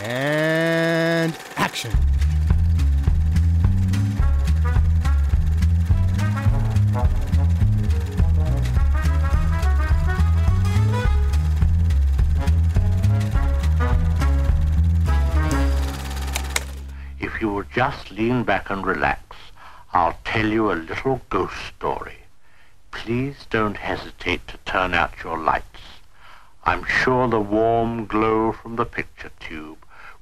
And action. If you will just lean back and relax, I'll tell you a little ghost story. Please don't hesitate to turn out your lights. I'm sure the warm glow from the picture tube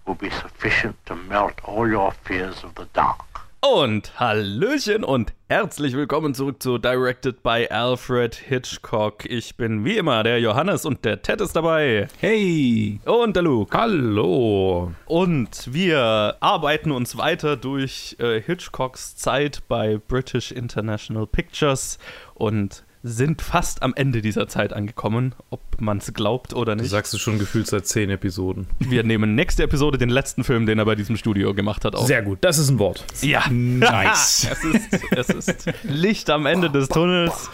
will be sufficient to melt all your fears of the dark. Und Hallöchen und herzlich willkommen zurück zu Directed by Alfred Hitchcock. Ich bin wie immer der Johannes und der Ted ist dabei. Hey! Und der Luke. Hallo! Und wir arbeiten uns weiter durch äh, Hitchcocks Zeit bei British International Pictures und sind fast am Ende dieser Zeit angekommen, ob man es glaubt oder Du nicht. sagst es schon gefühlt seit zehn Episoden. Wir nehmen nächste Episode den letzten Film, den er bei diesem Studio gemacht hat, auf. Sehr gut, das ist ein Wort. Ja, Nice. es ist, es ist Licht am Ende des Tunnels.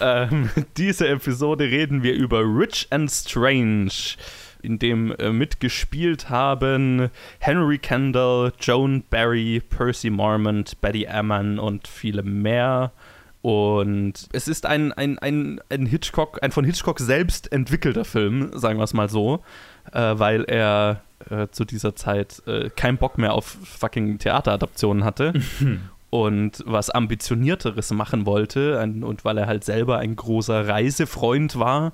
Ähm, diese Episode reden wir über Rich and Strange, in dem äh, mitgespielt haben Henry Kendall, Joan Barry, Percy Marmont, Betty Amman und viele mehr. Und es ist ein, ein, ein, ein Hitchcock, ein von Hitchcock selbst entwickelter Film, sagen wir es mal so, äh, weil er äh, zu dieser Zeit äh, keinen Bock mehr auf fucking Theateradaptionen hatte und was ambitionierteres machen wollte ein, und weil er halt selber ein großer Reisefreund war,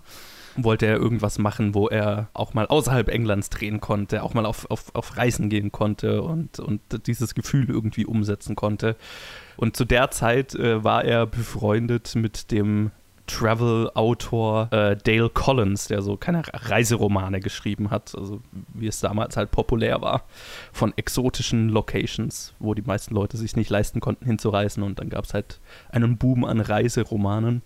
wollte er irgendwas machen, wo er auch mal außerhalb Englands drehen konnte, auch mal auf, auf, auf Reisen gehen konnte und, und dieses Gefühl irgendwie umsetzen konnte. Und zu der Zeit äh, war er befreundet mit dem Travel-Autor äh, Dale Collins, der so keine Reiseromane geschrieben hat, also wie es damals halt populär war, von exotischen Locations, wo die meisten Leute sich nicht leisten konnten, hinzureisen. Und dann gab es halt einen Boom an Reiseromanen.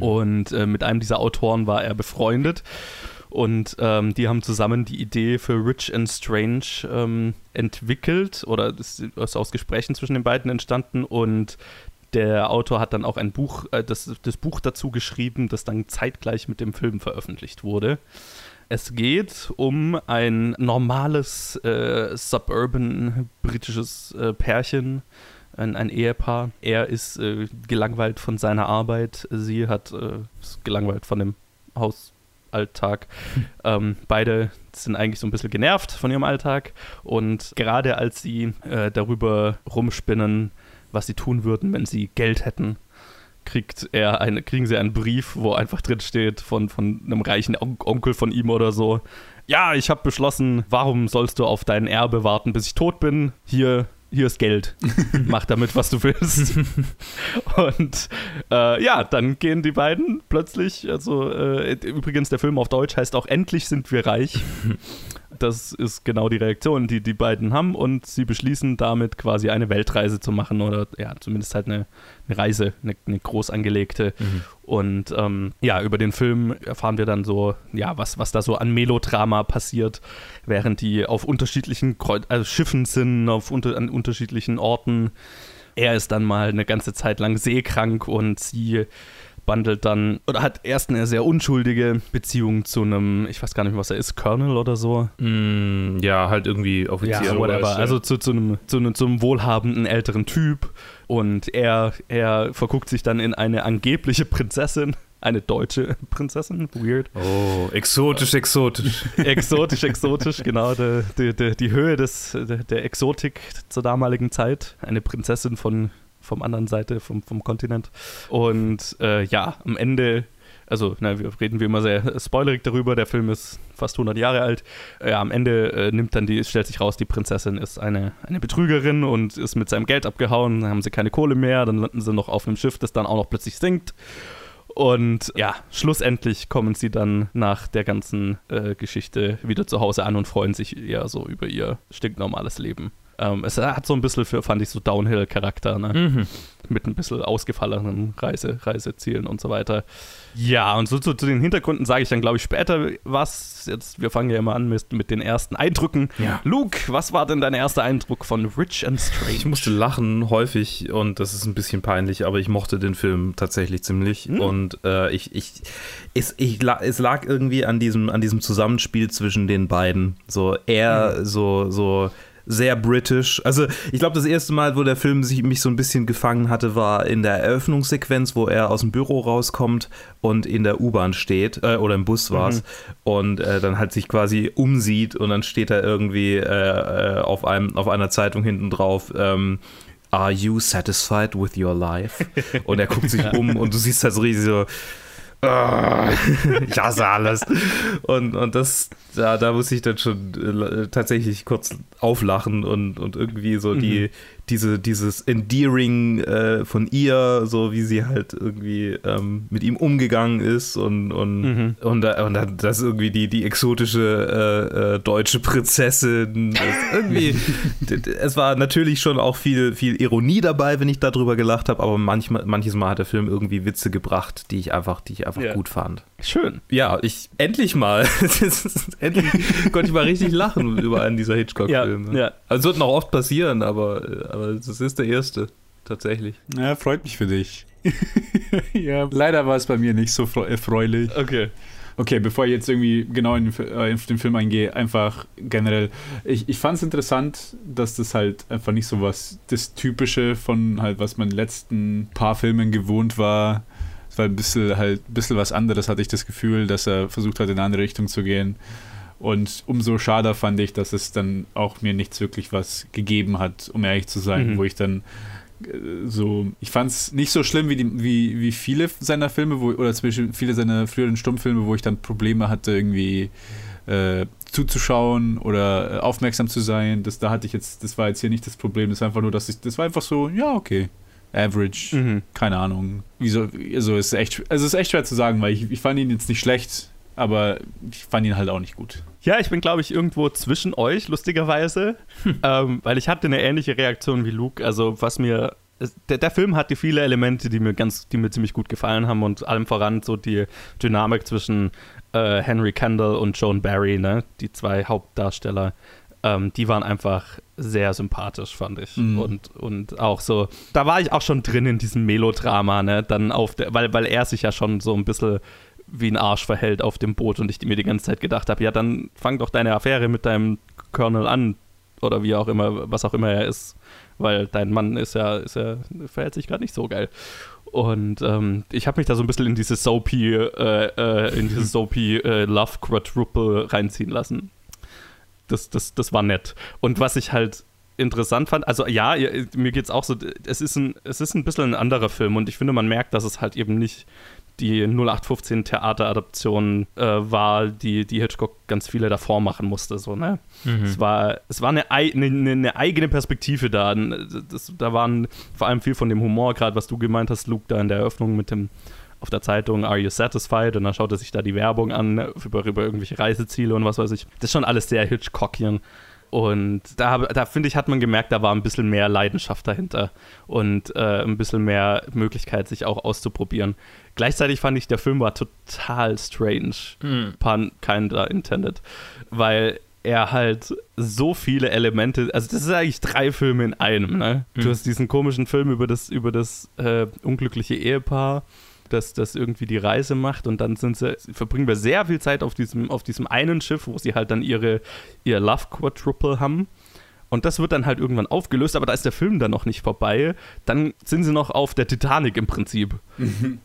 Und äh, mit einem dieser Autoren war er befreundet. Und ähm, die haben zusammen die Idee für Rich and Strange ähm, entwickelt oder das ist aus Gesprächen zwischen den beiden entstanden und der Autor hat dann auch ein Buch, äh, das, das Buch dazu geschrieben, das dann zeitgleich mit dem Film veröffentlicht wurde. Es geht um ein normales äh, suburban britisches äh, Pärchen, ein, ein Ehepaar. Er ist äh, gelangweilt von seiner Arbeit, sie hat äh, ist gelangweilt von dem Hausalltag. ähm, beide sind eigentlich so ein bisschen genervt von ihrem Alltag und gerade als sie äh, darüber rumspinnen, was sie tun würden, wenn sie Geld hätten, kriegt er eine, kriegen sie einen Brief, wo einfach drin steht von, von einem reichen On Onkel von ihm oder so. Ja, ich habe beschlossen, warum sollst du auf dein Erbe warten, bis ich tot bin? Hier, hier ist Geld. Mach damit, was du willst. Und äh, ja, dann gehen die beiden plötzlich, also äh, übrigens, der Film auf Deutsch heißt auch Endlich sind wir reich. Das ist genau die Reaktion, die die beiden haben und sie beschließen damit quasi eine Weltreise zu machen oder ja, zumindest halt eine, eine Reise, eine, eine groß angelegte. Und ähm, ja, über den Film erfahren wir dann so, ja, was, was da so an Melodrama passiert, während die auf unterschiedlichen Kreu also Schiffen sind, auf unter an unterschiedlichen Orten. Er ist dann mal eine ganze Zeit lang seekrank und sie bandelt dann oder hat erst eine sehr unschuldige Beziehung zu einem, ich weiß gar nicht mehr, was er ist, Colonel oder so. Mm, ja, halt irgendwie Offizier. Ja, whatever. was, Also zu, zu, einem, zu, einem, zu einem wohlhabenden älteren Typ. Und er, er verguckt sich dann in eine angebliche Prinzessin. Eine deutsche Prinzessin. Weird. Oh, exotisch, exotisch. Exotisch, exotisch, genau. Die, die, die, Höhe des, der Exotik zur damaligen Zeit. Eine Prinzessin von vom anderen Seite vom, vom Kontinent. Und äh, ja, am Ende, also na, wir reden wie immer sehr spoilerig darüber, der Film ist fast 100 Jahre alt. Ja, am Ende äh, nimmt dann die, stellt sich raus, die Prinzessin ist eine, eine Betrügerin und ist mit seinem Geld abgehauen, dann haben sie keine Kohle mehr, dann landen sie noch auf einem Schiff, das dann auch noch plötzlich sinkt. Und ja, schlussendlich kommen sie dann nach der ganzen äh, Geschichte wieder zu Hause an und freuen sich eher so über ihr stinknormales Leben. Ähm, es hat so ein bisschen für, fand ich, so Downhill-Charakter, ne? Mhm. Mit ein bisschen ausgefallenen Reise, Reisezielen und so weiter. Ja, und so zu, zu den Hintergründen sage ich dann, glaube ich, später was. Jetzt, wir fangen ja immer an mit, mit den ersten Eindrücken. Ja. Luke, was war denn dein erster Eindruck von Rich and Strange? Ich musste lachen häufig und das ist ein bisschen peinlich, aber ich mochte den Film tatsächlich ziemlich. Hm. Und äh, ich, ich, es, ich, es lag irgendwie an diesem, an diesem Zusammenspiel zwischen den beiden. So er so, so sehr british. Also ich glaube, das erste Mal, wo der Film sich, mich so ein bisschen gefangen hatte, war in der Eröffnungssequenz, wo er aus dem Büro rauskommt und in der U-Bahn steht, äh, oder im Bus war es, und äh, dann halt sich quasi umsieht und dann steht er irgendwie äh, äh, auf, einem, auf einer Zeitung hinten drauf, ähm, Are you satisfied with your life? Und er guckt sich um und du siehst halt so richtig so, "Ah, ich hasse alles. Und, und das, da, da muss ich dann schon äh, tatsächlich kurz auflachen und, und irgendwie so die, diese, dieses Endearing äh, von ihr, so wie sie halt irgendwie ähm, mit ihm umgegangen ist und, und, Mhm. und, und dann das irgendwie die, die exotische äh, äh, deutsche Prinzessin. Irgendwie, es war natürlich schon auch viel, viel Ironie dabei, wenn ich darüber gelacht habe, aber manchmal, manches Mal hat der Film irgendwie Witze gebracht, die ich einfach, die ich einfach Ja. gut fand. Schön. Ja, ich endlich mal, endlich konnte ich mal richtig lachen über einen dieser Hitchcock-Filme. Ja, ja. Also es wird noch oft passieren, aber, aber das ist der erste, tatsächlich. Ja, freut mich für dich. ja, leider war es bei mir nicht so freu- erfreulich. Okay. Okay, bevor ich jetzt irgendwie genau in äh, auf den Film eingehe, einfach generell. Ich, ich fand es interessant, dass das halt einfach nicht so was, das Typische von halt, was man in den letzten paar Filmen gewohnt war. War ein bisschen halt, ein bisschen was anderes, hatte ich das Gefühl, dass er versucht hat, in eine andere Richtung zu gehen. Und umso schade fand ich, dass es dann auch mir nichts wirklich was gegeben hat, um ehrlich zu sein, Mhm. wo ich dann äh, so, ich fand es nicht so schlimm wie, die, wie, wie viele seiner Filme, wo, oder zwischen viele seiner früheren Stummfilme, wo ich dann Probleme hatte, irgendwie äh, zuzuschauen oder äh, aufmerksam zu sein. Das, da hatte ich jetzt, das war jetzt hier nicht das Problem. Das war einfach nur, dass ich, das war einfach so, ja, okay. Average, Mhm. keine Ahnung. Wieso, also es ist echt, also es ist echt schwer zu sagen, weil ich, ich fand ihn jetzt nicht schlecht, aber ich fand ihn halt auch nicht gut. Ja, ich bin, glaube ich, irgendwo zwischen euch, lustigerweise. Ähm, weil ich hatte eine ähnliche Reaktion wie Luke. Also, was mir. Der, der Film hatte viele Elemente, die mir ganz, die mir ziemlich gut gefallen haben und allem voran so die Dynamik zwischen äh, Henry Kendall und Joan Barry, ne, die zwei Hauptdarsteller, ähm, die waren einfach sehr sympathisch, fand ich. Mhm. Und, und auch so, da war ich auch schon drin in diesem Melodrama, ne, dann auf der, weil, weil er sich ja schon so ein bisschen wie ein Arsch verhält auf dem Boot und ich mir die ganze Zeit gedacht habe, ja, dann fang doch deine Affäre mit deinem Colonel an oder wie auch immer, was auch immer er ist, weil dein Mann ist ja, ist ja verhält sich gerade nicht so geil. Und ähm, ich habe mich da so ein bisschen in diese Soapy, äh, äh, in diese Soapy äh, Love Quadruple reinziehen lassen. Das, das, das war nett. Und was ich halt interessant fand, also ja, mir geht's auch so, es ist ein, es ist ein bisschen ein anderer Film und ich finde, man merkt, dass es halt eben nicht die 0815 Theateradaption äh, war, die, die Hitchcock ganz viele davor machen musste. So, ne? Es war, es war eine, ei- eine, eine eigene Perspektive da. Das, da waren vor allem viel von dem Humor, gerade was du gemeint hast, Luke, da in der Eröffnung mit dem auf der Zeitung Are You Satisfied? Und dann schaut er sich da die Werbung an über, über irgendwelche Reiseziele und was weiß ich. Das ist schon alles sehr Hitchcockian. Und da, da finde ich, hat man gemerkt, da war ein bisschen mehr Leidenschaft dahinter und äh, ein bisschen mehr Möglichkeit, sich auch auszuprobieren. Gleichzeitig fand ich, der Film war total strange. Pun kinda intended. Weil er halt so viele Elemente, also das ist eigentlich drei Filme in einem, ne? Du hast diesen komischen Film über das, über das äh, unglückliche Ehepaar, das, das irgendwie die Reise macht und dann sind sie, verbringen wir sehr viel Zeit auf diesem, auf diesem einen Schiff, wo sie halt dann ihre, ihr Love Quadruple haben. Und das wird dann halt irgendwann aufgelöst, aber da ist der Film dann noch nicht vorbei. Dann sind sie noch auf der Titanic im Prinzip.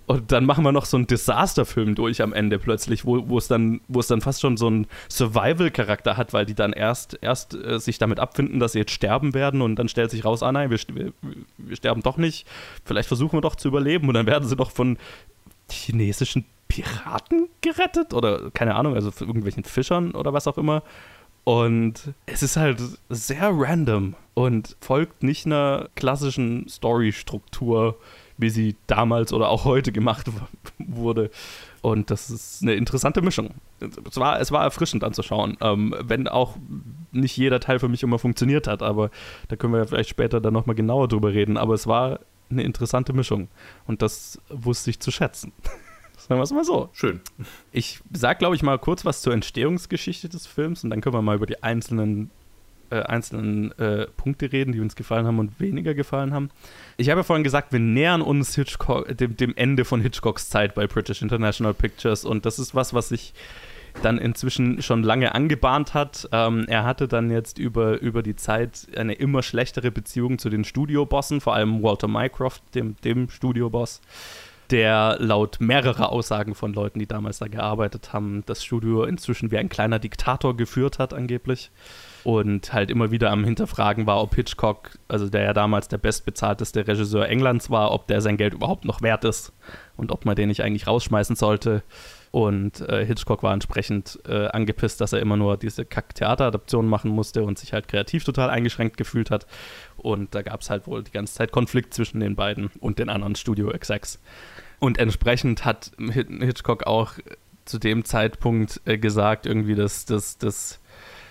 Und dann machen wir noch so einen Disasterfilm durch am Ende plötzlich, wo, es dann, wo es dann fast schon so einen Survival-Charakter hat, weil die dann erst, erst äh, sich damit abfinden, dass sie jetzt sterben werden und dann stellt sich raus, ah nein, wir, wir, wir sterben doch nicht. Vielleicht versuchen wir doch zu überleben und dann werden sie doch von chinesischen Piraten gerettet oder keine Ahnung, also von irgendwelchen Fischern oder was auch immer. Und es ist halt sehr random und folgt nicht einer klassischen Story-Struktur, wie sie damals oder auch heute gemacht wurde. Und das ist eine interessante Mischung. Es war, es war erfrischend anzuschauen, ähm, wenn auch nicht jeder Teil für mich immer funktioniert hat, aber da können wir ja vielleicht später dann nochmal genauer drüber reden. Aber es war eine interessante Mischung und das wusste ich zu schätzen. Sagen wir es mal so. Schön. Ich sag, glaube ich, mal kurz was zur Entstehungsgeschichte des Films und dann können wir mal über die einzelnen, äh, einzelnen äh, Punkte reden, die uns gefallen haben und weniger gefallen haben. Ich habe ja vorhin gesagt, wir nähern uns Hitchcock, dem, dem Ende von Hitchcocks Zeit bei British International Pictures und das ist was, was sich dann inzwischen schon lange angebahnt hat. Ähm, er hatte dann jetzt über, über die Zeit eine immer schlechtere Beziehung zu den Studiobossen, vor allem Walter Mycroft, dem, dem Studioboss, der laut mehrerer Aussagen von Leuten, die damals da gearbeitet haben, das Studio inzwischen wie ein kleiner Diktator geführt hat, angeblich. Und halt immer wieder am Hinterfragen war, ob Hitchcock, also der ja damals der bestbezahlteste Regisseur Englands war, ob der sein Geld überhaupt noch wert ist und ob man den nicht eigentlich rausschmeißen sollte. Und äh, Hitchcock war entsprechend äh, angepisst, dass er immer nur diese Kack-Theateradaptionen machen musste und sich halt kreativ total eingeschränkt gefühlt hat. Und da gab es halt wohl die ganze Zeit Konflikt zwischen den beiden und den anderen Studio-Execs. Und entsprechend hat Hitchcock auch zu dem Zeitpunkt äh, gesagt, irgendwie, dass das, das,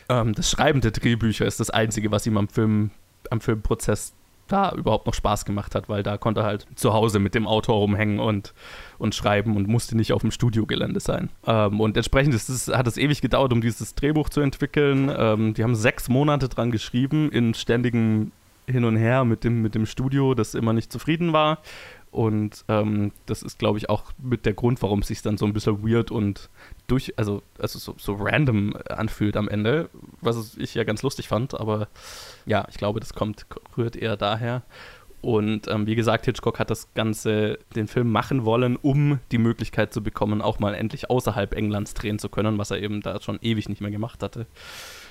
ähm, das Schreiben der Drehbücher ist das Einzige, was ihm am Film, am Filmprozess da überhaupt noch Spaß gemacht hat, weil da konnte er halt zu Hause mit dem Autor rumhängen und, und schreiben und musste nicht auf dem Studiogelände sein. Ähm, und entsprechend ist es, hat es ewig gedauert, um dieses Drehbuch zu entwickeln. Ähm, die haben sechs Monate dran geschrieben, in ständigem Hin und Her mit dem, mit dem Studio, das immer nicht zufrieden war. Und ähm, das ist, glaube ich, auch mit der Grund, warum es sich dann so ein bisschen weird und durch, also, also so, so random anfühlt am Ende, was ich ja ganz lustig fand, aber ja, ich glaube, das kommt, rührt eher daher. Und ähm, wie gesagt, Hitchcock hat das Ganze, den Film machen wollen, um die Möglichkeit zu bekommen, auch mal endlich außerhalb Englands drehen zu können, was er eben da schon ewig nicht mehr gemacht hatte.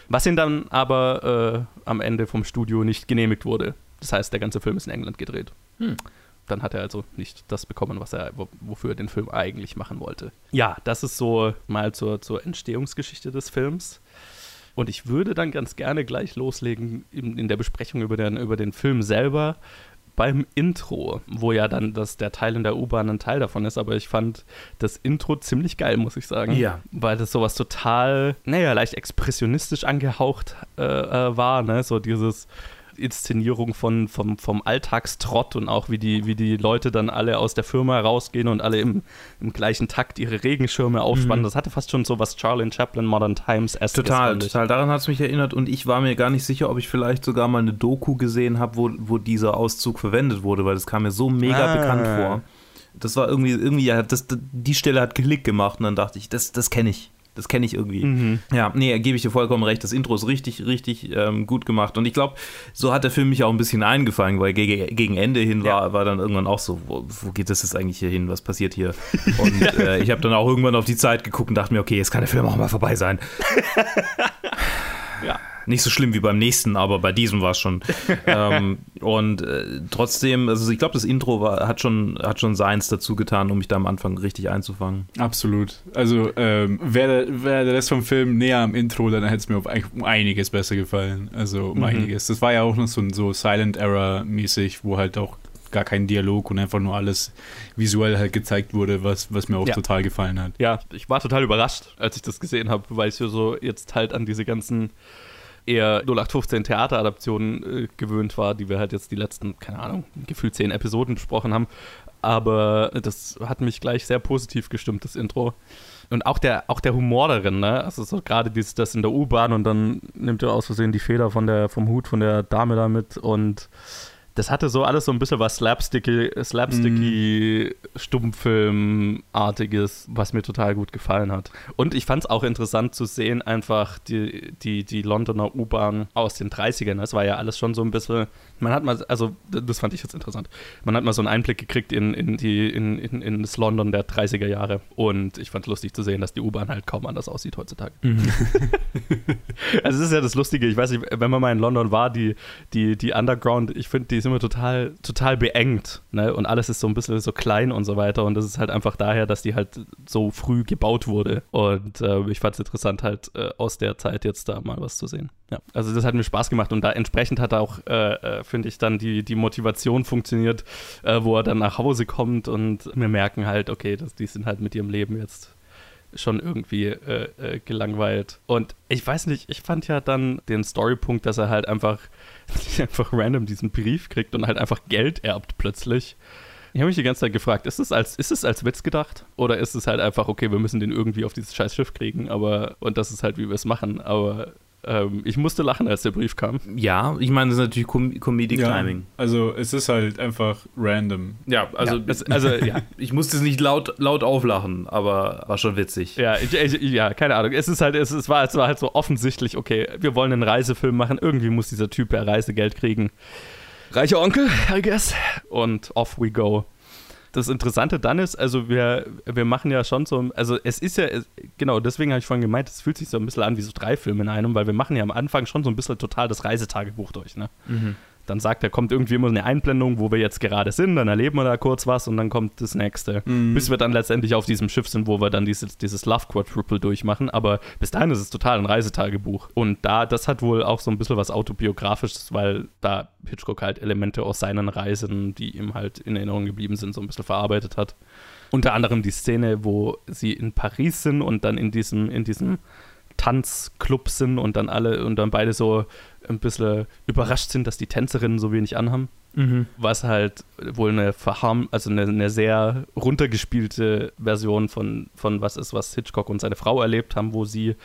Was ihm dann aber äh, am Ende vom Studio nicht genehmigt wurde. Das heißt, der ganze Film ist in England gedreht. Hm dann hat er also nicht das bekommen, was er, wofür er den Film eigentlich machen wollte. Ja, das ist so mal zur, zur Entstehungsgeschichte des Films. Und ich würde dann ganz gerne gleich loslegen in, in der Besprechung über den, über den Film selber beim Intro, wo ja dann das, der Teil in der U-Bahn ein Teil davon ist, aber ich fand das Intro ziemlich geil, muss ich sagen. Ja. Weil das sowas total, naja, leicht expressionistisch angehaucht äh, äh war, ne? So dieses Inszenierung von, vom, vom Alltagstrott und auch wie die, wie die Leute dann alle aus der Firma rausgehen und alle im, im gleichen Takt ihre Regenschirme aufspannen. Mhm. Das hatte fast schon so was Charlie Chaplin Modern Times s Total, total. Daran hat es mich erinnert und ich war mir gar nicht sicher, ob ich vielleicht sogar mal eine Doku gesehen habe, wo, wo dieser Auszug verwendet wurde, weil das kam mir so mega ah. bekannt vor. Das war irgendwie, irgendwie, ja, das, die Stelle hat Klick gemacht und dann dachte ich, das, das kenne ich. Das kenne ich irgendwie. Mhm. Ja, nee, gebe ich dir vollkommen recht. Das Intro ist richtig, richtig ähm, gut gemacht. Und ich glaube, so hat der Film mich auch ein bisschen eingefangen, weil gegen, gegen Ende hin war, ja. war dann irgendwann auch so, wo, wo, geht das jetzt eigentlich hier hin? Was passiert hier? Und äh, ich habe dann auch irgendwann auf die Zeit geguckt und dachte mir, okay, jetzt kann der Film auch mal vorbei sein. nicht so schlimm wie beim nächsten, aber bei diesem war es schon. ähm, und äh, trotzdem, also ich glaube, das Intro war, hat, schon, hat schon seins dazu getan, um mich da am Anfang richtig einzufangen. Absolut. Also ähm, wäre wär der Rest vom Film näher am Intro, dann hätte es mir um einiges besser gefallen. Also um mhm. einiges. Das war ja auch noch so, so Silent Era-mäßig, wo halt auch gar kein Dialog und einfach nur alles visuell halt gezeigt wurde, was, was mir auch ja. total gefallen hat. Ja, ich war total überrascht, als ich das gesehen habe, weil ich so jetzt halt an diese ganzen eher 0815 Theateradaptionen äh, gewöhnt war, die wir halt jetzt die letzten, keine Ahnung, gefühlt zehn Episoden besprochen haben. Aber das hat mich gleich sehr positiv gestimmt, das Intro. Und auch der, auch der Humor darin, ne? Also so gerade dieses, das in der U-Bahn und dann nimmt er aus Versehen die Feder von der, vom Hut von der Dame da mit und das hatte so alles so ein bisschen was slapsticky, slapsticky mm. Stummfilmartiges, was mir total gut gefallen hat. Und ich fand es auch interessant zu sehen, einfach die, die, die Londoner U-Bahn aus den 30ern. Das war ja alles schon so ein bisschen, man hat mal, also das fand ich jetzt interessant, man hat mal so einen Einblick gekriegt in, in, die, in, in, in das London der 30er Jahre. Und ich fand es lustig zu sehen, dass die U-Bahn halt kaum anders aussieht heutzutage. Mhm. also es ist ja das Lustige, ich weiß nicht, wenn man mal in London war, die, die, die Underground, ich finde, die immer total, total beengt. Ne? Und alles ist so ein bisschen so klein und so weiter. Und das ist halt einfach daher, dass die halt so früh gebaut wurde. Und äh, ich fand es interessant, halt äh, aus der Zeit jetzt da mal was zu sehen. Ja, also das hat mir Spaß gemacht und da entsprechend hat auch, äh, äh, finde ich, dann die, die Motivation funktioniert, äh, wo er dann nach Hause kommt und wir merken halt, okay, das, die sind halt mit ihrem Leben jetzt schon irgendwie äh, äh, gelangweilt. Und ich weiß nicht, ich fand ja dann den Storypunkt, dass er halt einfach, einfach random diesen Brief kriegt und halt einfach Geld erbt plötzlich. Ich habe mich die ganze Zeit gefragt, ist es als, als Witz gedacht? Oder ist es halt einfach, okay, wir müssen den irgendwie auf dieses scheiß Schiff kriegen, aber, und das ist halt, wie wir es machen, aber ähm, ich musste lachen, als der Brief kam. Ja, ich meine, das ist natürlich Com Comedic Ja, Timing. also es ist halt einfach random. Ja, also, Ja, es- also, ja. ich musste es nicht laut, laut auflachen, aber war schon witzig. Ja, ich, ich, ja, keine Ahnung. Es ist halt, es, es, war, es war halt so offensichtlich, okay, wir wollen einen Reisefilm machen, irgendwie muss dieser Typ ja Reisegeld kriegen. Reicher Onkel, I guess. Und off we go. Das Interessante dann ist, also wir, wir machen ja schon so, also es ist ja, genau, deswegen habe ich vorhin gemeint, es fühlt sich so ein bisschen an wie so drei Filme in einem, weil wir machen ja am Anfang schon so ein bisschen total das Reisetagebuch durch, ne? Dann sagt er, kommt irgendwie immer eine Einblendung, wo wir jetzt gerade sind, dann erleben wir da kurz was und dann kommt das nächste. Bis wir dann letztendlich auf diesem Schiff sind, wo wir dann dieses, dieses Love Quadruple durchmachen. Aber bis dahin ist es total ein Reisetagebuch. Und da, das hat wohl auch so ein bisschen was Autobiografisches, weil da Hitchcock halt Elemente aus seinen Reisen, die ihm halt in Erinnerung geblieben sind, so ein bisschen verarbeitet hat. Unter anderem die Szene, wo sie in Paris sind und dann in diesem, in diesem Tanzclub sind und dann alle und dann beide so ein bisschen überrascht sind, dass die Tänzerinnen so wenig anhaben. Was halt wohl eine verharm, also eine, eine sehr runtergespielte Version von, von was ist, was Hitchcock und seine Frau erlebt haben, wo sie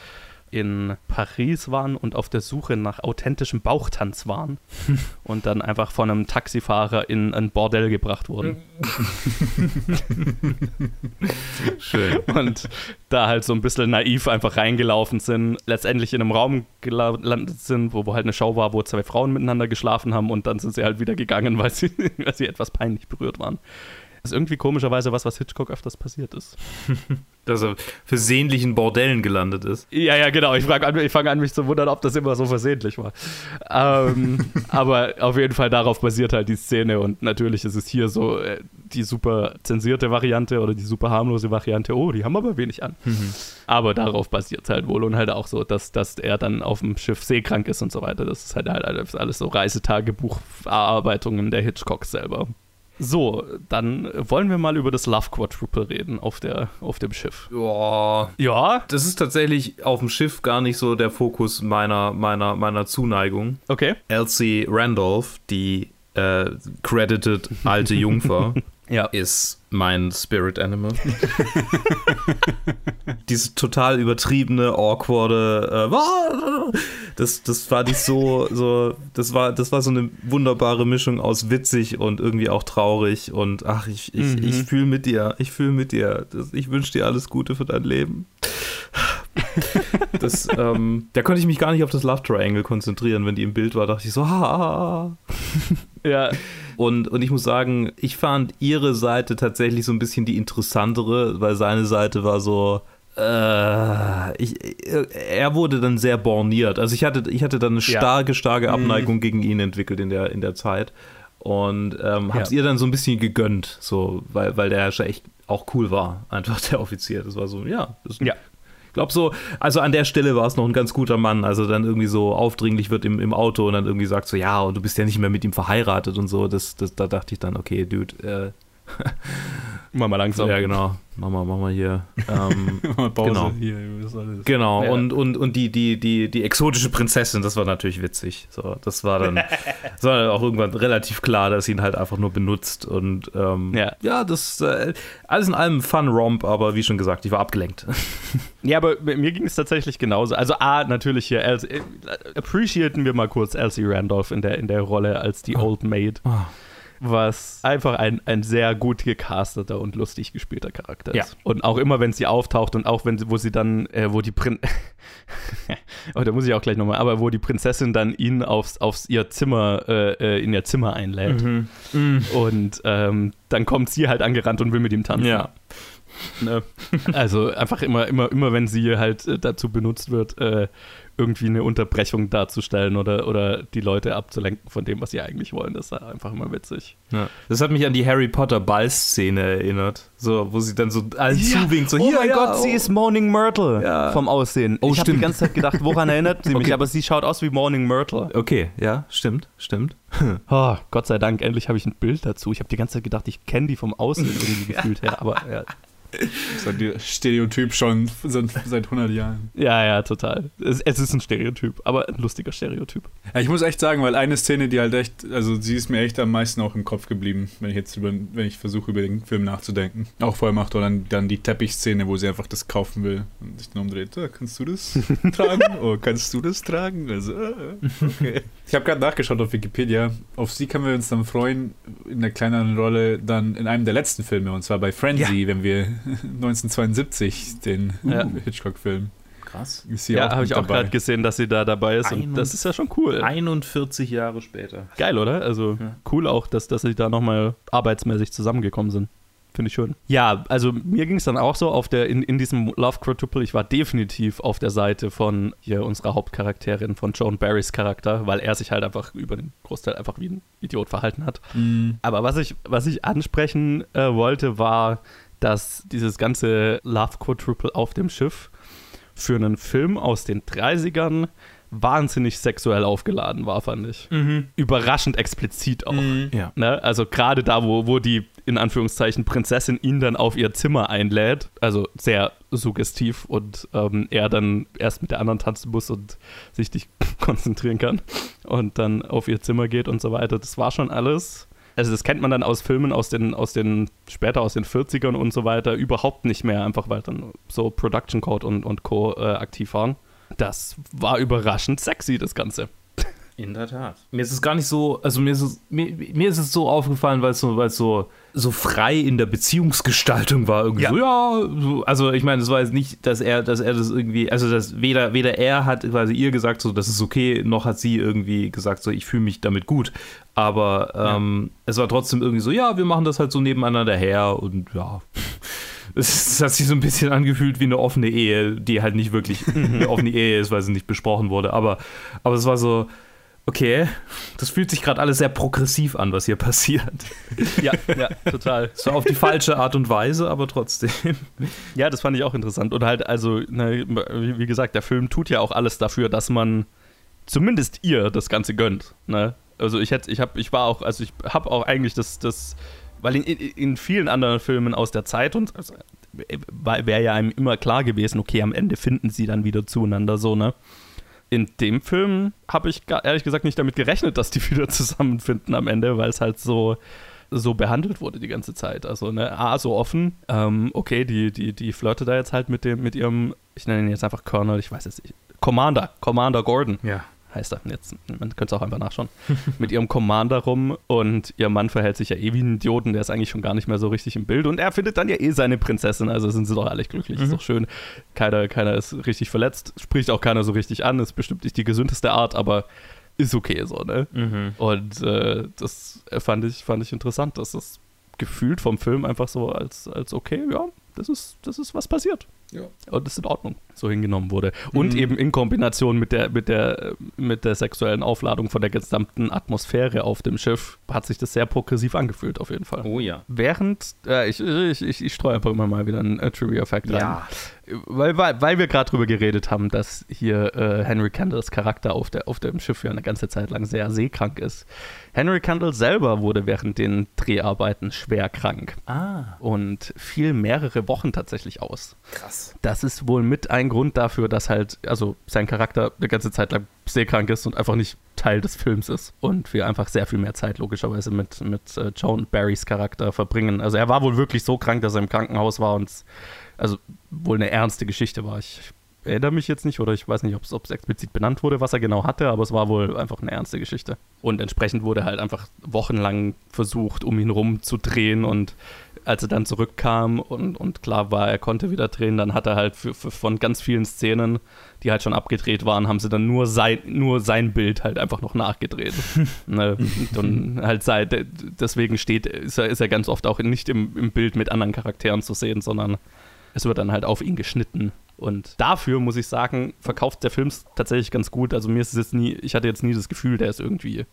in Paris waren und auf der Suche nach authentischem Bauchtanz waren und dann einfach von einem Taxifahrer in ein Bordell gebracht wurden. Schön. und da halt so ein bisschen naiv einfach reingelaufen sind, letztendlich in einem Raum gela- gelandet sind, wo, wo halt eine Show war, wo zwei Frauen miteinander geschlafen haben und dann sind sie halt wieder gegangen, weil sie, weil sie etwas peinlich berührt waren. Das ist irgendwie komischerweise was, was Hitchcock öfters passiert ist. Dass er versehentlich in Bordellen gelandet ist. Ja, ja, genau. Ich, an, ich fange an, mich zu wundern, ob das immer so versehentlich war. Ähm, aber auf jeden Fall darauf basiert halt die Szene und natürlich ist es hier so äh, die super zensierte Variante oder die super harmlose Variante. Oh, die haben aber wenig an. Aber darauf basiert es halt wohl und halt auch so, dass, dass er dann auf dem Schiff seekrank ist und so weiter. Das ist halt, halt alles, alles so Reisetagebuch-Verarbeitungen der Hitchcock selber. So, dann wollen wir mal über das Love Quadruple reden auf, der, auf dem Schiff. Ja, Ja, das ist tatsächlich auf dem Schiff gar nicht so der Fokus meiner, meiner, meiner Zuneigung. okay. Elsie Randolph, die äh, credited alte Jungfer, Ja. ist mein Spirit Animal. Diese total übertriebene, awkwarde, äh, das, das war nicht so, so, das war, das war so eine wunderbare Mischung aus witzig und irgendwie auch traurig und ach, ich, ich, Mhm. ich fühle mit dir, ich fühle mit dir, das, ich wünsche dir alles Gute für dein Leben. Das, ähm, da konnte ich mich gar nicht auf das Love Triangle konzentrieren. Wenn die im Bild war, dachte ich so, ha. Ja, Und, und ich muss sagen, ich fand ihre Seite tatsächlich so ein bisschen die interessantere, weil seine Seite war so. Äh, ich, er wurde dann sehr borniert. Also ich hatte, ich hatte dann eine starke, starke Abneigung gegen ihn entwickelt in der, in der Zeit. Und ähm, hab's Ja. ihr dann so ein bisschen gegönnt, so, weil, weil der schon echt auch cool war, einfach der Offizier. Das war so, ja, das ist ein Ja. Ich glaube so, also an der Stelle war es noch ein ganz guter Mann, also dann irgendwie so aufdringlich wird im, im Auto und dann irgendwie sagt so, ja, und du bist ja nicht mehr mit ihm verheiratet und so, das, das, da dachte ich dann, okay, Dude, mal mal langsam. ja genau, mach mal, mach mal hier. Ähm, Mal Pause Genau. hier. Genau, Ja. und, und, und die, die, die, die exotische Prinzessin, das war natürlich witzig. So, das war dann, das war dann auch irgendwann relativ klar, dass sie ihn halt einfach nur benutzt und ähm, Ja. ja, das äh, alles in allem Fun Romp, aber wie schon gesagt, ich war abgelenkt. Ja, aber mir ging es tatsächlich genauso. Also A, natürlich hier, Elsie, äh, appreciaten wir mal kurz Elsie Randolph in der, in der Rolle als die Old Maid, Ah. Was einfach ein, ein sehr gut gecasteter und lustig gespielter Charakter Ja. ist. Und auch immer, wenn sie auftaucht und auch wenn sie, wo sie dann, äh, wo die Prin oh, da muss ich auch gleich nochmal, aber wo die Prinzessin dann ihn aufs, aufs ihr Zimmer, äh, äh, in ihr Zimmer einlädt. Und ähm, dann kommt sie halt angerannt und will mit ihm tanzen. Ja. Ne? Also einfach immer, immer, immer, wenn sie halt äh, dazu benutzt wird, äh, irgendwie eine Unterbrechung darzustellen oder, oder die Leute abzulenken von dem, was sie eigentlich wollen, das ist einfach immer witzig. Ja. Das hat mich an die Harry Potter Ball-Szene erinnert. So, wo sie dann so allen zuwinkt, so oh hier, mein ja, Gott, oh. sie ist Morning Myrtle Ja. vom Aussehen. Oh, ich habe die ganze Zeit gedacht, woran erinnert sie mich? Okay. Aber sie schaut aus wie Morning Myrtle. Okay, ja, stimmt, stimmt. Oh, Gott sei Dank, endlich habe ich ein Bild dazu. Ich habe die ganze Zeit gedacht, ich kenne die vom Aussehen irgendwie gefühlt her. Aber ja, Ist ein Stereotyp schon seit 100 Jahren. Ja, ja, total. Es, es, ist ein Stereotyp, aber ein lustiger Stereotyp. Ja, ich muss echt sagen, weil eine Szene, die halt echt, also sie ist mir echt am meisten auch im Kopf geblieben, wenn ich jetzt über, wenn ich versuche, über den Film nachzudenken. Auch vor allem auch dann, dann die Teppichszene, wo sie einfach das kaufen will und sich dann umdreht. Kannst du das tragen? Oh, kannst du das tragen? Also, äh, okay. Ich habe gerade nachgeschaut auf Wikipedia. Auf sie können wir uns dann freuen, in der kleineren Rolle dann in einem der letzten Filme, und zwar bei Frenzy, ja. wenn wir 1972 den ja. Hitchcock-Film. Krass. ja, habe ich auch gerade gesehen, dass sie da dabei ist. Und das ist ja schon cool. 41 Jahre später. Geil, oder? Also ja. cool auch, dass, dass sie da nochmal arbeitsmäßig zusammengekommen sind. Finde ich schön. Ja, also mir ging es dann auch so auf der, in, in diesem Love Quadruple, ich war definitiv auf der Seite von hier unserer Hauptcharakterin, von Joan Barrys Charakter, weil er sich halt einfach über den Großteil einfach wie ein Idiot verhalten hat. Mhm. Aber was ich, was ich ansprechen äh, wollte, war, dass dieses ganze Love Quadruple auf dem Schiff für einen Film aus den 30ern wahnsinnig sexuell aufgeladen war, fand ich. Mhm. Überraschend explizit auch. Mhm. Ja. Ne? Also gerade da, wo, wo die in Anführungszeichen Prinzessin ihn dann auf ihr Zimmer einlädt, also sehr suggestiv und ähm, er dann erst mit der anderen tanzen muss und sich nicht konzentrieren kann und dann auf ihr Zimmer geht und so weiter. Das war schon alles also das kennt man dann aus Filmen aus den, aus den, später aus den 40ern und so weiter, überhaupt nicht mehr, einfach weil dann so Production Code und, und Co. Äh, aktiv waren. Das war überraschend sexy, das Ganze. In der Tat. Mir ist es gar nicht so, also mir ist es, mir, mir ist es so aufgefallen, weil es so, weil es so, so frei in der Beziehungsgestaltung war. Irgendwie ja. so, ja, so, also ich meine, es war jetzt nicht, dass er, dass er das irgendwie, also dass weder, weder er hat quasi ihr gesagt, so, das ist okay, noch hat sie irgendwie gesagt, so, ich fühle mich damit gut. Aber ähm, ja. es war trotzdem irgendwie so, ja, wir machen das halt so nebeneinander her und ja. Es hat sich so ein bisschen angefühlt wie eine offene Ehe, die halt nicht wirklich eine offene Ehe ist, weil sie nicht besprochen wurde. Aber, aber es war so, okay, das fühlt sich gerade alles sehr progressiv an, was hier passiert. Ja, ja, total. So auf die falsche Art und Weise, aber trotzdem. Ja, das fand ich auch interessant. Und halt, also, ne, wie gesagt, der Film tut ja auch alles dafür, dass man zumindest ihr das Ganze gönnt. Ne? Also ich hätte, ich habe, ich war auch, also ich habe auch eigentlich das, das, weil in, in vielen anderen Filmen aus der Zeit und also, wäre ja einem immer klar gewesen, okay, am Ende finden sie dann wieder zueinander so, ne? in dem Film habe ich ehrlich gesagt nicht damit gerechnet, dass die wieder zusammenfinden am Ende, weil es halt so so behandelt wurde die ganze Zeit. Also, ne, A, so offen, ähm, okay, die, die, die flirtet da jetzt halt mit dem, mit ihrem, ich nenne ihn jetzt einfach Colonel, ich weiß jetzt nicht, Commander, Commander Gordon. Ja heißt er jetzt, man könnte es auch einfach nachschauen, mit ihrem Commander rum und ihr Mann verhält sich ja eh wie ein Idioten, der ist eigentlich schon gar nicht mehr so richtig im Bild und er findet dann ja eh seine Prinzessin, also sind sie doch alle glücklich, mhm. ist doch schön. Keiner, keiner ist richtig verletzt, spricht auch keiner so richtig an, ist bestimmt nicht die gesündeste Art, aber ist okay so, ne? Mhm. Und äh, das fand ich, fand ich interessant, dass das gefühlt vom Film einfach so als, als okay, ja, das ist, das ist was passiert. Ja. Und das ist in Ordnung, so hingenommen wurde. Und mhm. eben in Kombination mit der, mit, der, mit der sexuellen Aufladung von der gesamten Atmosphäre auf dem Schiff hat sich das sehr progressiv angefühlt, auf jeden Fall. Oh ja. Während, äh, ich, ich, ich, ich streue einfach immer mal wieder einen äh, Trivia-Fact rein. Weil, weil, weil wir gerade drüber geredet haben, dass hier äh, Henry Candles Charakter auf, der, auf dem Schiff ja eine ganze Zeit lang sehr seekrank ist. Henry Candle selber wurde während den Dreharbeiten schwer krank. Ah. Und fiel mehrere Wochen tatsächlich aus. Krass. Das ist wohl mit ein Grund dafür, dass halt, also sein Charakter eine ganze Zeit lang seekrank ist und einfach nicht Teil des Films ist. Und wir einfach sehr viel mehr Zeit logischerweise mit, mit äh, Joan Barrys Charakter verbringen. Also er war wohl wirklich so krank, dass er im Krankenhaus war und also wohl eine ernste Geschichte war. Ich erinnere mich jetzt nicht oder ich weiß nicht, ob es explizit benannt wurde, was er genau hatte, aber es war wohl einfach eine ernste Geschichte. Und entsprechend wurde halt einfach wochenlang versucht, um ihn rumzudrehen und als er dann zurückkam und, und klar war, er konnte wieder drehen, dann hat er halt für, für, von ganz vielen Szenen, die halt schon abgedreht waren, haben sie dann nur sein, nur sein Bild halt einfach noch nachgedreht. ne? Und halt sei, deswegen steht, ist er, ist er ganz oft auch nicht im, im Bild mit anderen Charakteren zu sehen, sondern es wird dann halt auf ihn geschnitten. Und dafür muss ich sagen, verkauft der Film tatsächlich ganz gut. Also mir ist es jetzt nie, ich hatte jetzt nie das Gefühl, der ist irgendwie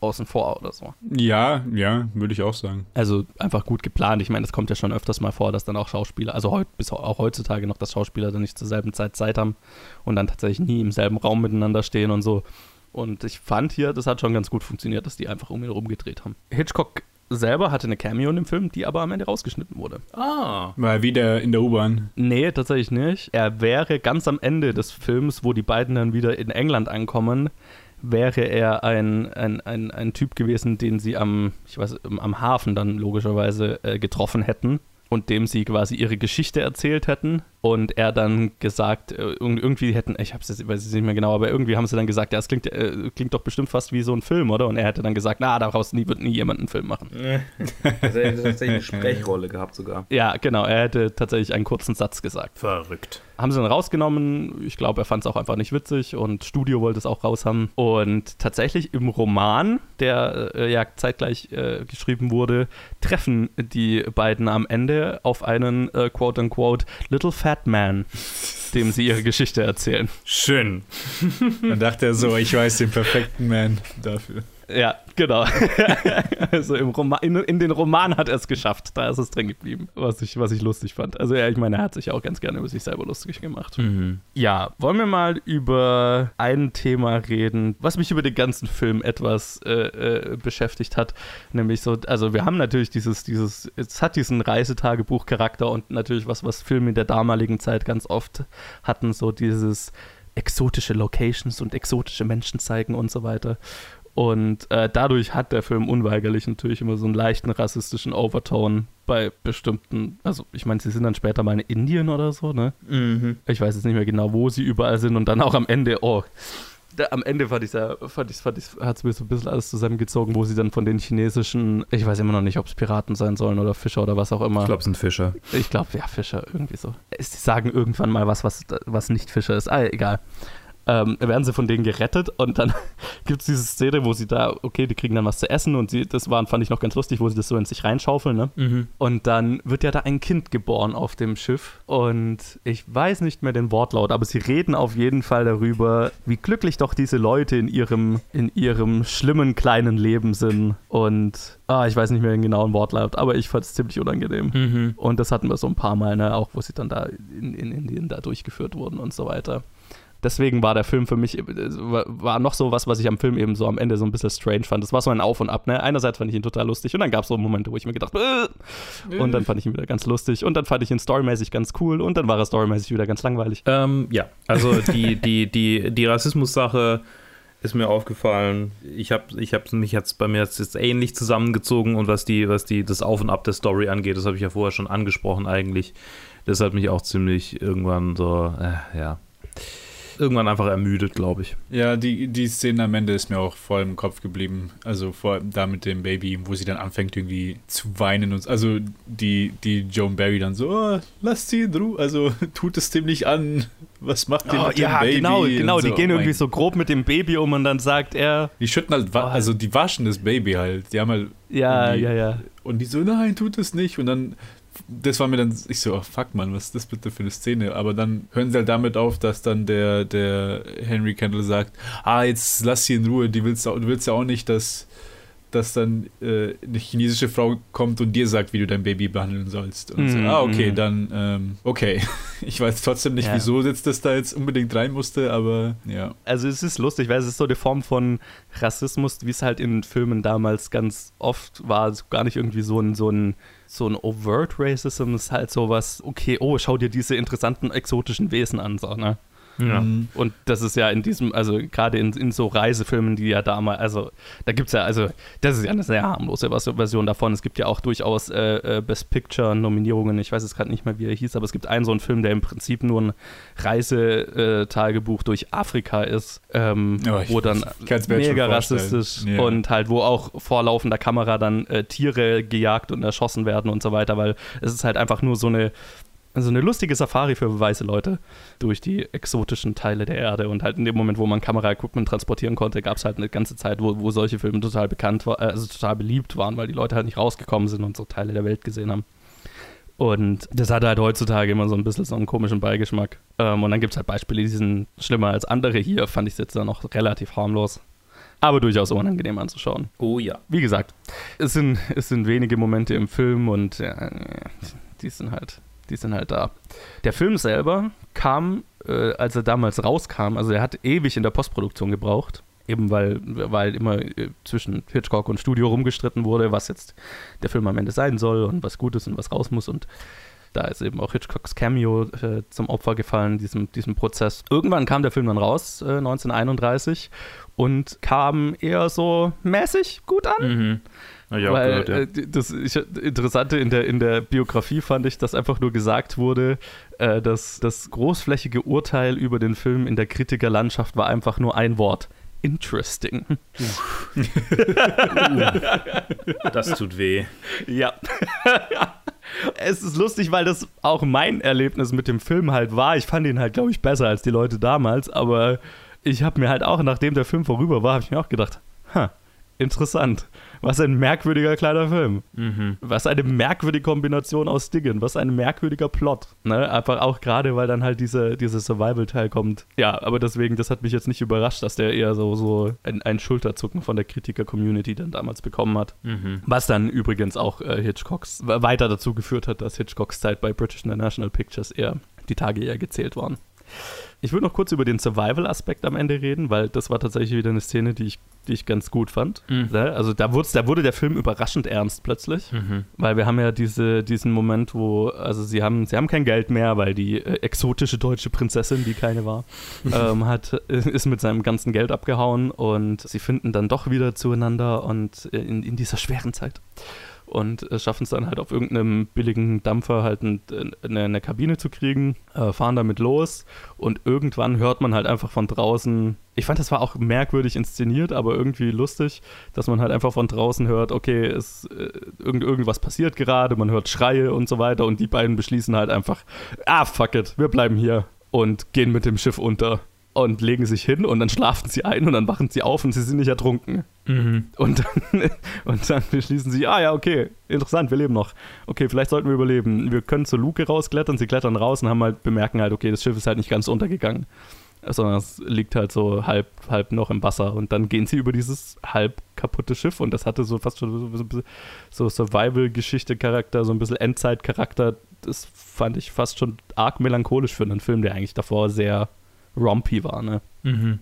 außen vor oder so. Ja, ja, würde ich auch sagen. Also einfach gut geplant. Ich meine, es kommt ja schon öfters mal vor, dass dann auch Schauspieler, also heut, bis auch heutzutage noch, dass Schauspieler dann nicht zur selben Zeit Zeit haben und dann tatsächlich nie im selben Raum miteinander stehen und so. Und ich fand hier, das hat schon ganz gut funktioniert, dass die einfach um ihn herum gedreht haben. Hitchcock selber hatte eine Cameo in dem Film, die aber am Ende rausgeschnitten wurde. Ah. Mal wieder in der U-Bahn. Nee, tatsächlich nicht. Er wäre ganz am Ende des Films, wo die beiden dann wieder in England ankommen, wäre er ein, ein, ein, ein Typ gewesen, den sie am, ich weiß, am Hafen dann logischerweise äh, getroffen hätten und dem sie quasi ihre Geschichte erzählt hätten und er dann gesagt, äh, irgendwie hätten, ich hab's jetzt, weiß es nicht mehr genau, aber irgendwie haben sie dann gesagt, ja, es klingt, äh, klingt doch bestimmt fast wie so ein Film, oder? Und er hätte dann gesagt, na, daraus nie, wird nie jemand einen Film machen. Also er hätte tatsächlich eine Sprechrolle gehabt sogar. Ja, genau, er hätte tatsächlich einen kurzen Satz gesagt. Verrückt. Haben sie dann rausgenommen. Ich glaube, er fand es auch einfach nicht witzig und Studio wollte es auch raus haben. Und tatsächlich im Roman, der äh, ja zeitgleich äh, geschrieben wurde, treffen die beiden am Ende auf einen äh, quote-unquote Little Fat Man, dem sie ihre Geschichte erzählen. Schön. Dann dachte er so, ich weiß den perfekten Man dafür. Ja, genau. also im Roman, in, in, den Roman hat er es geschafft. Da ist es drin geblieben, was ich, was ich lustig fand. Also ja, ich meine, er hat sich auch ganz gerne über sich selber lustig gemacht. Mhm. Ja, wollen wir mal über ein Thema reden, was mich über den ganzen Film etwas äh, äh, beschäftigt hat. Nämlich so, also wir haben natürlich dieses, dieses, es hat diesen Reisetagebuch-Charakter und natürlich was, was Filme in der damaligen Zeit ganz oft hatten, so dieses exotische Locations und exotische Menschen zeigen und so weiter. Und äh, dadurch hat der Film unweigerlich natürlich immer so einen leichten rassistischen Overtone bei bestimmten, also ich meine, sie sind dann später mal in Indien oder so, ne? Mhm. Ich weiß jetzt nicht mehr genau, wo sie überall sind und dann auch am Ende, oh, am Ende fand ich fand ich, fand ich, hat es mir so ein bisschen alles zusammengezogen, wo sie dann von den chinesischen, ich weiß immer noch nicht, ob es Piraten sein sollen oder Fischer oder was auch immer. Ich glaube, es sind Fischer. Ich glaube, ja, Fischer, irgendwie so. Sie sagen irgendwann mal was, was, was nicht Fischer ist. Ah, egal ähm, werden sie von denen gerettet und dann gibt es diese Szene, wo sie da, okay, die kriegen dann was zu essen und sie, das war, fand ich noch ganz lustig, wo sie das so in sich reinschaufeln, ne? Mhm. Und dann wird ja da ein Kind geboren auf dem Schiff und ich weiß nicht mehr den Wortlaut, aber sie reden auf jeden Fall darüber, wie glücklich doch diese Leute in ihrem, in ihrem schlimmen kleinen Leben sind und ah, ich weiß nicht mehr den genauen Wortlaut, aber ich fand es ziemlich unangenehm. Mhm. Und das hatten wir so ein paar Mal, ne, auch wo sie dann da in, in Indien da durchgeführt wurden und so weiter deswegen war der Film für mich, war noch so was, was ich am Film eben so am Ende so ein bisschen strange fand. Das war so ein Auf und Ab, ne? Einerseits fand ich ihn total lustig und dann gab es so Momente, wo ich mir gedacht äh! und dann fand ich ihn wieder ganz lustig und dann fand ich ihn storymäßig ganz cool und dann war er storymäßig wieder ganz langweilig. Ähm, ja, also die, die, die, die Rassismus-Sache ist mir aufgefallen. Ich habe ich hab mich jetzt bei mir jetzt ähnlich zusammengezogen und was die, was die, das Auf und Ab der Story angeht, das habe ich ja vorher schon angesprochen eigentlich. Das hat mich auch ziemlich irgendwann so, äh, ja, irgendwann einfach ermüdet, glaube ich. Ja, die, die Szene am Ende ist mir auch voll im Kopf geblieben. Also vor allem da mit dem Baby, wo sie dann anfängt irgendwie zu weinen und also die, die Joan Barry dann so, oh, lass sie in Ruhe, also tut es dem nicht an. Was macht ihr oh, mit ja, dem Baby? genau, genau. Und Die so, gehen oh irgendwie so grob mit dem Baby um und dann sagt er, Die schütten halt, wa- also die waschen das Baby halt. Die haben halt ja, irgendwie- ja, ja. Und die so, nein, tut es nicht. Und dann, das war mir dann, ich so, oh, fuck man, was ist das bitte für eine Szene? Aber dann hören sie halt damit auf, dass dann der, der Henry Kendall sagt, ah, jetzt lass sie in Ruhe, die willst, du willst ja auch nicht, dass, dass dann äh, eine chinesische Frau kommt und dir sagt, wie du dein Baby behandeln sollst. Und so, Mhm, ah, okay, mhm. dann, ähm, okay. Ich weiß trotzdem nicht, Ja. wieso jetzt das da jetzt unbedingt rein musste, aber ja. Also es ist lustig, weil es ist so eine Form von Rassismus, wie es halt in Filmen damals ganz oft war, so gar nicht irgendwie so ein, so ein, so ein overt Racism, es ist halt sowas, okay, oh, schau dir diese interessanten exotischen Wesen an, so, ne? Ja. Mhm. Und das ist ja in diesem, also gerade in, in so Reisefilmen, die ja damals, also da gibt es ja, also das ist ja eine sehr harmlose Vers- Version davon. Es gibt ja auch durchaus äh, äh, Best Picture-Nominierungen. Ich weiß jetzt gerade nicht mehr, wie er hieß, aber es gibt einen so einen Film, der im Prinzip nur ein Reisetagebuch durch Afrika ist, ähm, ich- wo dann mega rassistisch Ja. und halt, wo auch vor laufender Kamera dann äh, Tiere gejagt und erschossen werden und so weiter, weil es ist halt einfach nur so eine so eine lustige Safari für weiße Leute durch die exotischen Teile der Erde. Und halt in dem Moment, wo man Kameraequipment transportieren konnte, gab es halt eine ganze Zeit, wo, wo solche Filme total bekannt waren, also total beliebt waren, weil die Leute halt nicht rausgekommen sind und so Teile der Welt gesehen haben. Und das hat halt heutzutage immer so ein bisschen so einen komischen Beigeschmack. Ähm, und dann gibt es halt Beispiele, die sind schlimmer als andere. Hier fand ich es jetzt dann noch relativ harmlos. Aber durchaus unangenehm anzuschauen. Oh ja. Wie gesagt, es sind, es sind wenige Momente im Film und ja, die sind halt, die sind halt da. Der Film selber kam, äh, als er damals rauskam, also er hat ewig in der Postproduktion gebraucht. Eben weil, weil immer äh, zwischen Hitchcock und Studio rumgestritten wurde, was jetzt der Film am Ende sein soll und was gut ist und was raus muss. Und da ist eben auch Hitchcocks Cameo äh, zum Opfer gefallen, diesem, diesem Prozess. Irgendwann kam der Film dann raus, äh, 1931, und kam eher so mäßig gut an. Mhm. Ich auch Weil gehört, ja. äh, das ich, Interessante in der, in der Biografie fand ich, dass einfach nur gesagt wurde, äh, dass das großflächige Urteil über den Film in der Kritikerlandschaft war einfach nur ein Wort. Interesting. Das tut weh. Ja. es ist lustig, weil das auch mein Erlebnis mit dem Film halt war. Ich fand ihn halt, glaube ich, besser als die Leute damals, aber ich habe mir halt auch, nachdem der Film vorüber war, habe ich mir auch gedacht, ha, interessant. Was ein merkwürdiger kleiner Film. Was eine merkwürdige Kombination aus Dingen. Was ein merkwürdiger Plot. Ne? Einfach auch gerade, weil dann halt diese, dieser Survival-Teil kommt. Ja, aber deswegen, das hat mich jetzt nicht überrascht, dass der eher so, so ein, ein Schulterzucken von der Kritiker-Community dann damals bekommen hat. Was dann übrigens auch äh, Hitchcocks weiter dazu geführt hat, dass Hitchcocks Zeit bei British International Pictures eher die Tage eher gezählt waren. Ich würde noch kurz über den Survival-Aspekt am Ende reden, weil das war tatsächlich wieder eine Szene, die ich, die ich ganz gut fand. Ne? Also da, da wurde der Film überraschend ernst plötzlich, weil wir haben ja diese, diesen Moment, wo, also sie haben, sie haben kein Geld mehr, weil die äh, exotische deutsche Prinzessin, die keine war, ähm, hat, ist mit seinem ganzen Geld abgehauen und sie finden dann doch wieder zueinander und äh, in, in dieser schweren Zeit und äh, schaffen es dann halt auf irgendeinem billigen Dampfer halt ein, eine, eine Kabine zu kriegen, äh, fahren damit los und irgendwann hört man halt einfach von draußen, ich fand das war auch merkwürdig inszeniert, aber irgendwie lustig, dass man halt einfach von draußen hört, okay, es, äh, irgend, irgendwas passiert gerade, man hört Schreie und so weiter und die beiden beschließen halt einfach, ah fuck it, wir bleiben hier und gehen mit dem Schiff unter und legen sich hin und dann schlafen sie ein und dann wachen sie auf und sie sind nicht ertrunken. Und dann, und dann beschließen sie, ah ja, okay, interessant, wir leben noch. Okay, vielleicht sollten wir überleben. Wir können zur Luke rausklettern, sie klettern raus und haben halt, bemerken halt, okay, das Schiff ist halt nicht ganz untergegangen. Sondern es liegt halt so halb, halb noch im Wasser. Und dann gehen sie über dieses halb kaputte Schiff und das hatte so fast schon so, so, so Survival-Geschichte-Charakter, so ein bisschen Endzeit-Charakter. Das fand ich fast schon arg melancholisch für einen Film, der eigentlich davor sehr rompy war, ne?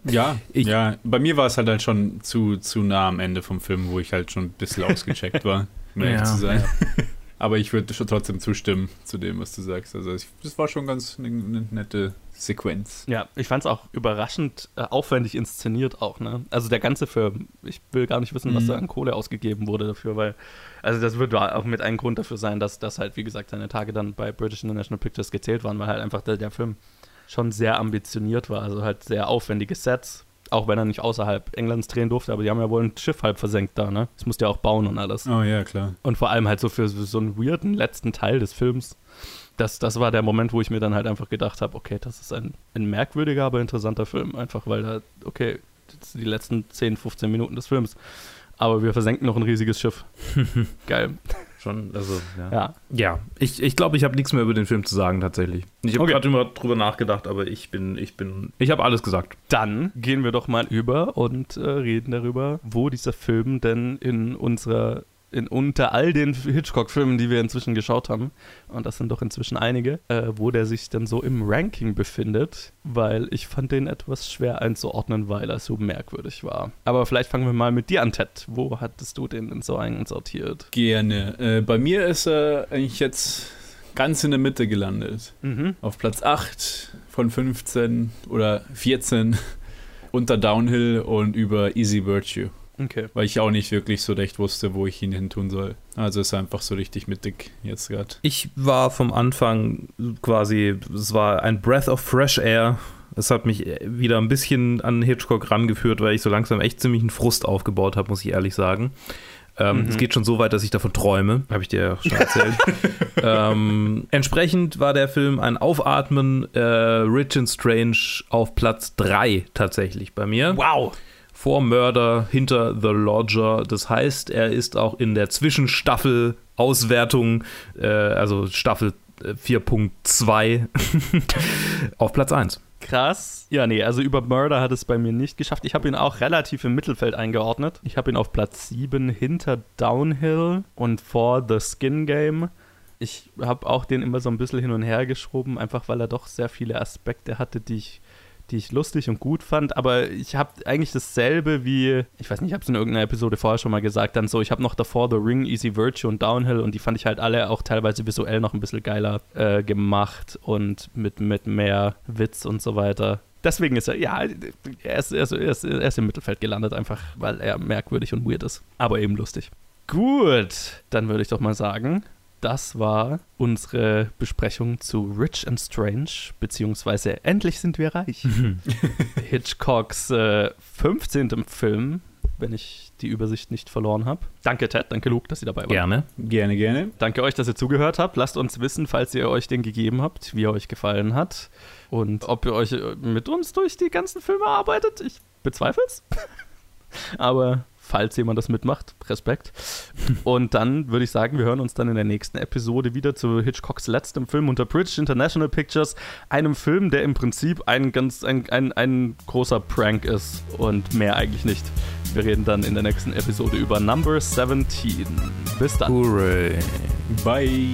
Ja, Ich- ja, bei mir war es halt, halt schon zu, zu nah am Ende vom Film, wo ich halt schon ein bisschen ausgecheckt war, um ehrlich Ja, zu sein. Aber ich würde schon trotzdem zustimmen zu dem, was du sagst. Also ich, das war schon ganz eine, eine nette Sequenz. Ja, ich fand es auch überraschend äh, aufwendig inszeniert auch, ne? Also der ganze Film, ich will gar nicht wissen, was Mhm. da an Kohle ausgegeben wurde dafür, weil, also das wird auch mit ein Grund dafür sein, dass das halt, wie gesagt, seine Tage dann bei British International Pictures gezählt waren, weil halt einfach der, der Film schon sehr ambitioniert war, also halt sehr aufwendige Sets, auch wenn er nicht außerhalb Englands drehen durfte, aber die haben ja wohl ein Schiff halb versenkt da, ne? Das musste ja auch bauen und alles. Oh ja, klar. Und vor allem halt so für so einen weirden letzten Teil des Films. Das, das war der Moment, wo ich mir dann halt einfach gedacht habe, okay, das ist ein, ein merkwürdiger, aber interessanter Film. Einfach weil da, okay, das sind die letzten 10, 15 Minuten des Films. Aber wir versenken noch ein riesiges Schiff. Geil. Schon, also, ja. Ja. Ja, ich ich, glaube, ich habe nichts mehr über den Film zu sagen, tatsächlich. Ich habe Okay. gerade immer drüber nachgedacht, aber ich bin, ich bin, ich habe alles gesagt. Dann gehen wir doch mal über und äh, reden darüber, wo dieser Film denn in unserer, in unter all den Hitchcock-Filmen, die wir inzwischen geschaut haben, und das sind doch inzwischen einige, äh, wo der sich dann so im Ranking befindet, weil ich fand den etwas schwer einzuordnen, weil er so merkwürdig war. Aber vielleicht fangen wir mal mit dir an, Ted. Wo hattest du den denn so einsortiert? Gerne. Äh, bei mir ist er eigentlich jetzt ganz in der Mitte gelandet. Mhm. Auf Platz 8 von 15 oder 14 unter Downhill und über Easy Virtue. Okay. Weil ich auch nicht wirklich so recht wusste, wo ich ihn hin tun soll. Also ist einfach so richtig mittig jetzt gerade. Ich war vom Anfang quasi, es war ein Breath of Fresh Air. Es hat mich wieder ein bisschen an Hitchcock rangeführt, weil ich so langsam echt ziemlich einen Frust aufgebaut habe, muss ich ehrlich sagen. Ähm, Mhm. Es geht schon so weit, dass ich davon träume, habe ich dir ja schon erzählt. ähm, entsprechend war der Film ein Aufatmen, äh, Rich and Strange auf Platz 3 tatsächlich bei mir Wow. Vor Murder hinter The Lodger. Das heißt, er ist auch in der Zwischenstaffel-Auswertung, äh, also Staffel äh, 4.2, auf Platz 1. Krass. Ja, nee, also über Murder hat es bei mir nicht geschafft. Ich habe ihn auch relativ im Mittelfeld eingeordnet. Ich habe ihn auf Platz 7 hinter Downhill und vor The Skin Game. Ich habe auch den immer so ein bisschen hin und her geschoben, einfach weil er doch sehr viele Aspekte hatte, die ich, die ich lustig und gut fand, aber ich habe eigentlich dasselbe wie, ich weiß nicht, ich habe es in irgendeiner Episode vorher schon mal gesagt, dann so, ich habe noch davor The Ring, Easy Virtue und Downhill und die fand ich halt alle auch teilweise visuell noch ein bisschen geiler äh, gemacht und mit, mit mehr Witz und so weiter. Deswegen ist er, ja, er ist, er, ist, er, ist, er ist im Mittelfeld gelandet, einfach weil er merkwürdig und weird ist, aber eben lustig. Gut, dann würde ich doch mal sagen, das war unsere Besprechung zu Rich and Strange, beziehungsweise Endlich sind wir reich. Hitchcocks äh, 15. Film, wenn ich die Übersicht nicht verloren habe. Danke, Ted, danke, Luke, dass ihr dabei wart. Gerne. Gerne, gerne. Danke euch, dass ihr zugehört habt. Lasst uns wissen, falls ihr euch den gegeben habt, wie er euch gefallen hat und ob ihr euch äh, mit uns durch die ganzen Filme arbeitet. Ich bezweifle es. Aber falls jemand das mitmacht. Respekt. Und dann würde ich sagen, wir hören uns dann in der nächsten Episode wieder zu Hitchcocks letztem Film unter British International Pictures. Einem Film, der im Prinzip ein ganz ein, ein, ein großer Prank ist und mehr eigentlich nicht. Wir reden dann in der nächsten Episode über Number 17. Bis dann. Hooray. Bye.